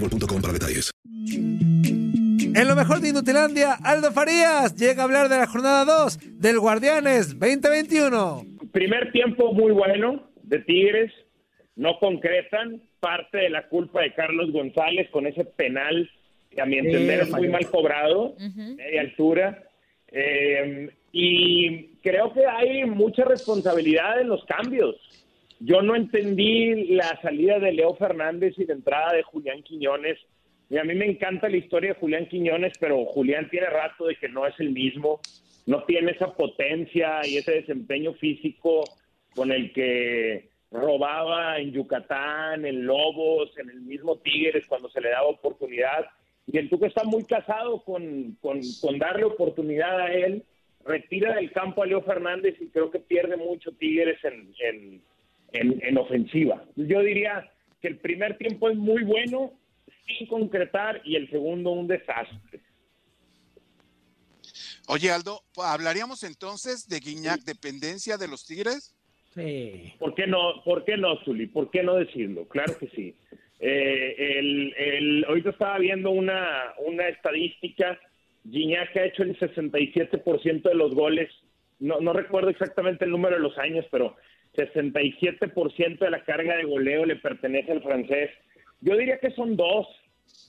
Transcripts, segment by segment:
boostmobile.com para detalles. En lo mejor de Inutilandia, Aldo Farías llega a hablar de la jornada 2 del Guardianes 2021. Primer tiempo muy bueno de Tigres, no concretan, parte de la culpa de Carlos González con ese penal que a mi entender es muy mal cobrado, media altura. Eh, y creo que hay mucha responsabilidad en los cambios. Yo no entendí la salida de Leo Fernández y la entrada de Julián Quiñones. Y a mí me encanta la historia de Julián Quiñones, pero Julián tiene rato de que no es el mismo. No tiene esa potencia y ese desempeño físico con el que robaba en Yucatán, en Lobos, en el mismo Tigres cuando se le daba oportunidad. Y el Tuca está muy casado con, darle oportunidad a él. Retira del campo a Leo Fernández y creo que pierde mucho Tigres en, en, en ofensiva. Yo diría que el primer tiempo es muy bueno, sin concretar, y el segundo un desastre. Oye, Aldo, ¿hablaríamos entonces de Guiñac, dependencia de los Tigres? Sí. ¿Por qué no, por qué no, Zuli? ¿Por qué no decirlo? Claro que sí. Eh, el, el, ahorita estaba viendo una, una estadística. Gignac ha hecho el 67% de los goles. No, no recuerdo exactamente el número de los años, pero 67% de la carga de goleo le pertenece al francés. Yo diría que son dos.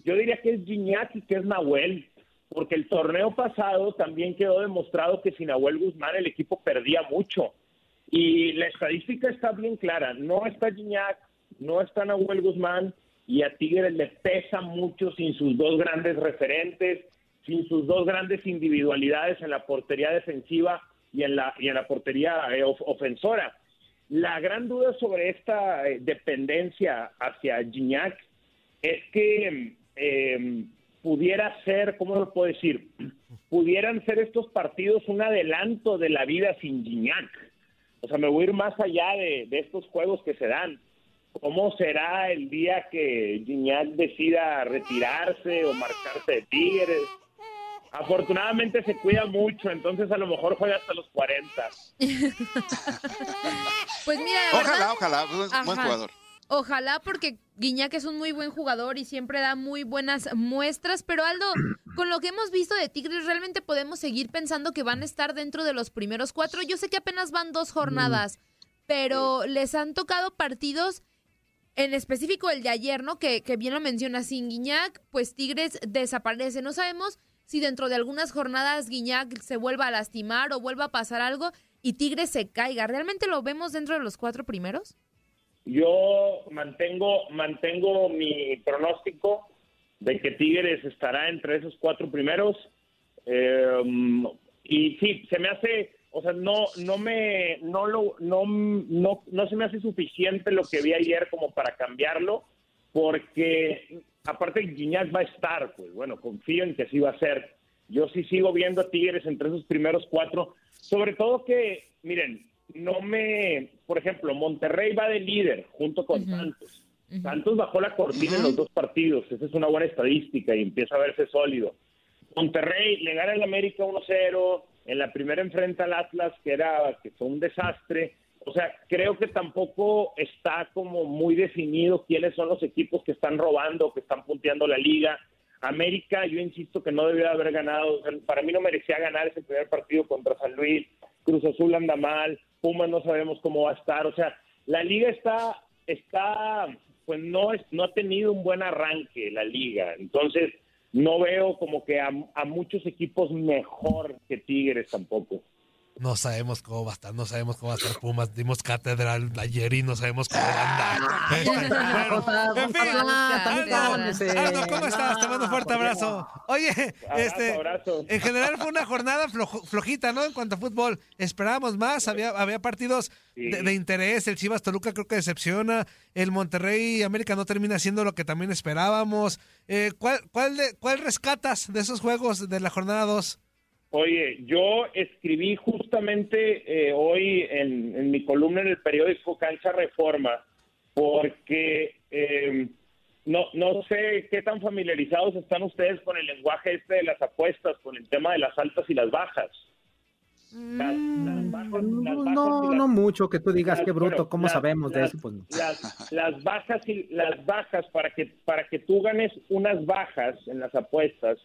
Yo diría que es Gignac y que es Nahuel. Porque el torneo pasado también quedó demostrado que sin Nahuel Guzmán el equipo perdía mucho. Y la estadística está bien clara. No está Gignac, no está Nahuel Guzmán y a Tigres le pesa mucho sin sus dos grandes referentes, sin sus dos grandes individualidades en la portería defensiva y en la, y en la portería eh, of- ofensora. La gran duda sobre esta eh, dependencia hacia Gignac es que eh, pudiera ser, ¿cómo lo puedo decir? Pudieran ser estos partidos un adelanto de la vida sin Gignac. O sea, me voy a ir más allá de, de estos juegos que se dan. ¿Cómo será el día que Gignac decida retirarse o marcharse de Tigres? Afortunadamente se cuida mucho, entonces a lo mejor juega hasta los 40. Pues mira, Ojalá, verdad, ojalá, buen, buen Ajá. jugador. Ojalá porque Guiñac es un muy buen jugador y siempre da muy buenas muestras, pero Aldo, con lo que hemos visto de Tigres, ¿realmente podemos seguir pensando que van a estar dentro de los primeros cuatro? Yo sé que apenas van dos jornadas, pero les han tocado partidos, en específico el de ayer, ¿no? Que, que bien lo menciona, sin Guiñac, pues Tigres desaparece. No sabemos si dentro de algunas jornadas Guiñac se vuelva a lastimar o vuelva a pasar algo y Tigres se caiga. ¿Realmente lo vemos dentro de los cuatro primeros? Yo mantengo, mantengo mi pronóstico de que Tigres estará entre esos cuatro primeros. Eh, y sí, se me hace, o sea, no, no me, no lo, no, no, no se me hace suficiente lo que vi ayer como para cambiarlo, porque aparte Guiñac va a estar, pues bueno, confío en que sí va a ser. Yo sí sigo viendo a Tigres entre esos primeros cuatro, sobre todo que, miren, no me, por ejemplo, Monterrey va de líder junto con Santos. Santos bajó la cortina en los dos partidos, esa es una buena estadística y empieza a verse sólido. Monterrey le gana el América 1-0, en la primera enfrenta al Atlas, que era que fue un desastre. O sea, creo que tampoco está como muy definido quiénes son los equipos que están robando, que están punteando la liga. América, yo insisto que no debió haber ganado. para mí no merecía ganar ese primer partido contra San Luis. Cruz Azul anda mal. Pumas no sabemos cómo va a estar. O sea, la liga está, está, pues no, es, no ha tenido un buen arranque la liga. Entonces, no veo como que a, muchos equipos mejor que Tigres tampoco. No sabemos cómo va a estar, no sabemos cómo va a estar Pumas. Dimos catedral ayer y no sabemos cómo anda. en fin, Aldo, ¿cómo estás? Te mando un fuerte abrazo. Oye, este, en general fue una jornada flojita, ¿no? En cuanto a fútbol, esperábamos más, había, había partidos de, interés. El Chivas Toluca creo que decepciona. El Monterrey América no termina siendo lo que también esperábamos. Eh, ¿cuál, cuál, de, ¿Cuál rescatas de esos juegos de la jornada 2? Oye, yo escribí justamente eh, hoy en, mi columna en el periódico Cancha Reforma, porque eh, no, no sé qué tan familiarizados están ustedes con el lenguaje este de las apuestas, con el tema de las altas y las bajas. Mm, no, no mucho que tú digas qué bruto, ¿cómo sabemos de eso? Pues las, las, bajas y las bajas para que para que tú ganes unas bajas en las apuestas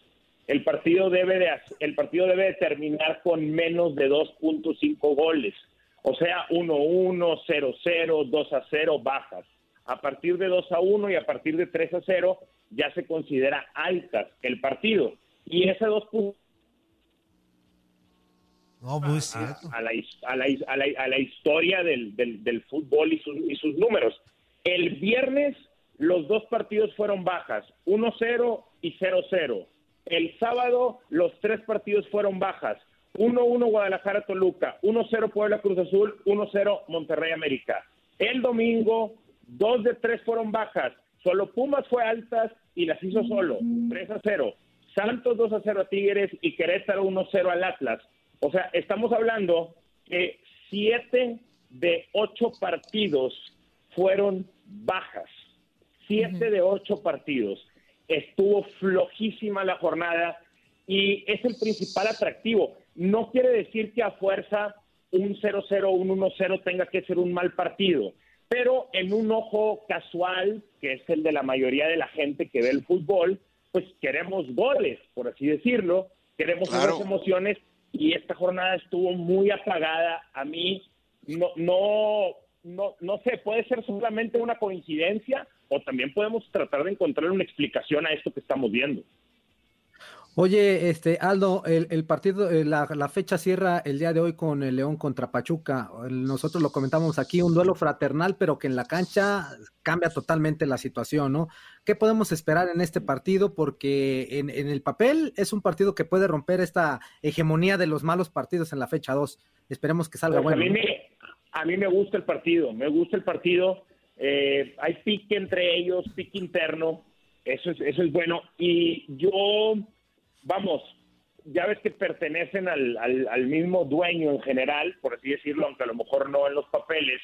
el partido debe de, el partido debe terminar con menos de 2.5 goles. O sea, 1-1, 0-0, 2-0, bajas. A partir de 2-1 y a partir de 3-0 ya se considera altas el partido. Y ese 2 puntos no, muy cierto. A, la, a, la, a, la, a, la, historia del, del, del fútbol y sus, y sus números. El viernes los dos partidos fueron bajas, 1-0 y 0-0. El sábado los tres partidos fueron bajas. 1-1 Guadalajara Toluca, 1-0 Puebla Cruz Azul, 1-0 Monterrey América. El domingo, dos de tres fueron bajas. Solo Pumas fue altas y las hizo solo, 3 0. Santos 2 0 a Tigres y Querétaro 1 0 al Atlas. O sea, estamos hablando que siete de ocho partidos fueron bajas. Siete de ocho partidos estuvo flojísima la jornada y es el principal atractivo. No quiere decir que a fuerza un 0-0 un 1-0 tenga que ser un mal partido, pero en un ojo casual, que es el de la mayoría de la gente que ve el fútbol, pues queremos goles, por así decirlo, queremos claro. emociones y esta jornada estuvo muy apagada. A mí no, no, no, no sé, puede ser solamente una coincidencia o también podemos tratar de encontrar una explicación a esto que estamos viendo. Oye, este Aldo, el, partido, eh, la, fecha cierra el día de hoy con el León contra Pachuca. Nosotros lo comentamos aquí, un duelo fraternal, pero que en la cancha cambia totalmente la situación, ¿no? ¿Qué podemos esperar en este partido? Porque en, el papel es un partido que puede romper esta hegemonía de los malos partidos en la fecha 2. Esperemos que salga pues bueno. A mí, me, a mí me gusta el partido, me gusta el partido eh, hay pique entre ellos, pique interno, eso es, eso es bueno. Y yo, vamos, ya ves que pertenecen al, al, mismo dueño en general, por así decirlo, aunque a lo mejor no en los papeles.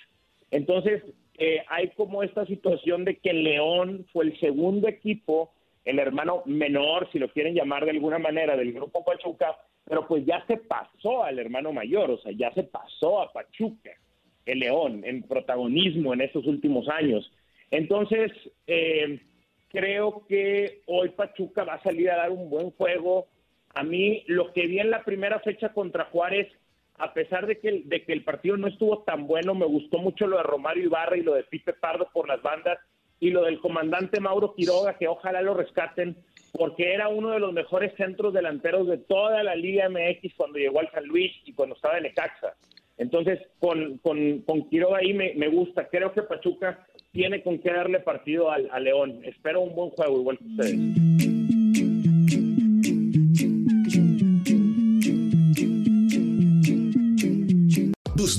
Entonces, eh, hay como esta situación de que León fue el segundo equipo, el hermano menor, si lo quieren llamar de alguna manera, del grupo Pachuca, pero pues ya se pasó al hermano mayor, o sea, ya se pasó a Pachuca el León en protagonismo en estos últimos años. Entonces, eh, creo que hoy Pachuca va a salir a dar un buen juego. A mí lo que vi en la primera fecha contra Juárez, a pesar de que, de que el partido no estuvo tan bueno, me gustó mucho lo de Romario Ibarra y lo de Pipe Pardo por las bandas y lo del comandante Mauro Quiroga, que ojalá lo rescaten, porque era uno de los mejores centros delanteros de toda la Liga MX cuando llegó al San Luis y cuando estaba en Ecaxa. Entonces, con, con, con Quiroga ahí me, me gusta. Creo que Pachuca tiene con qué darle partido al, a León. Espero un buen juego, igual que ustedes.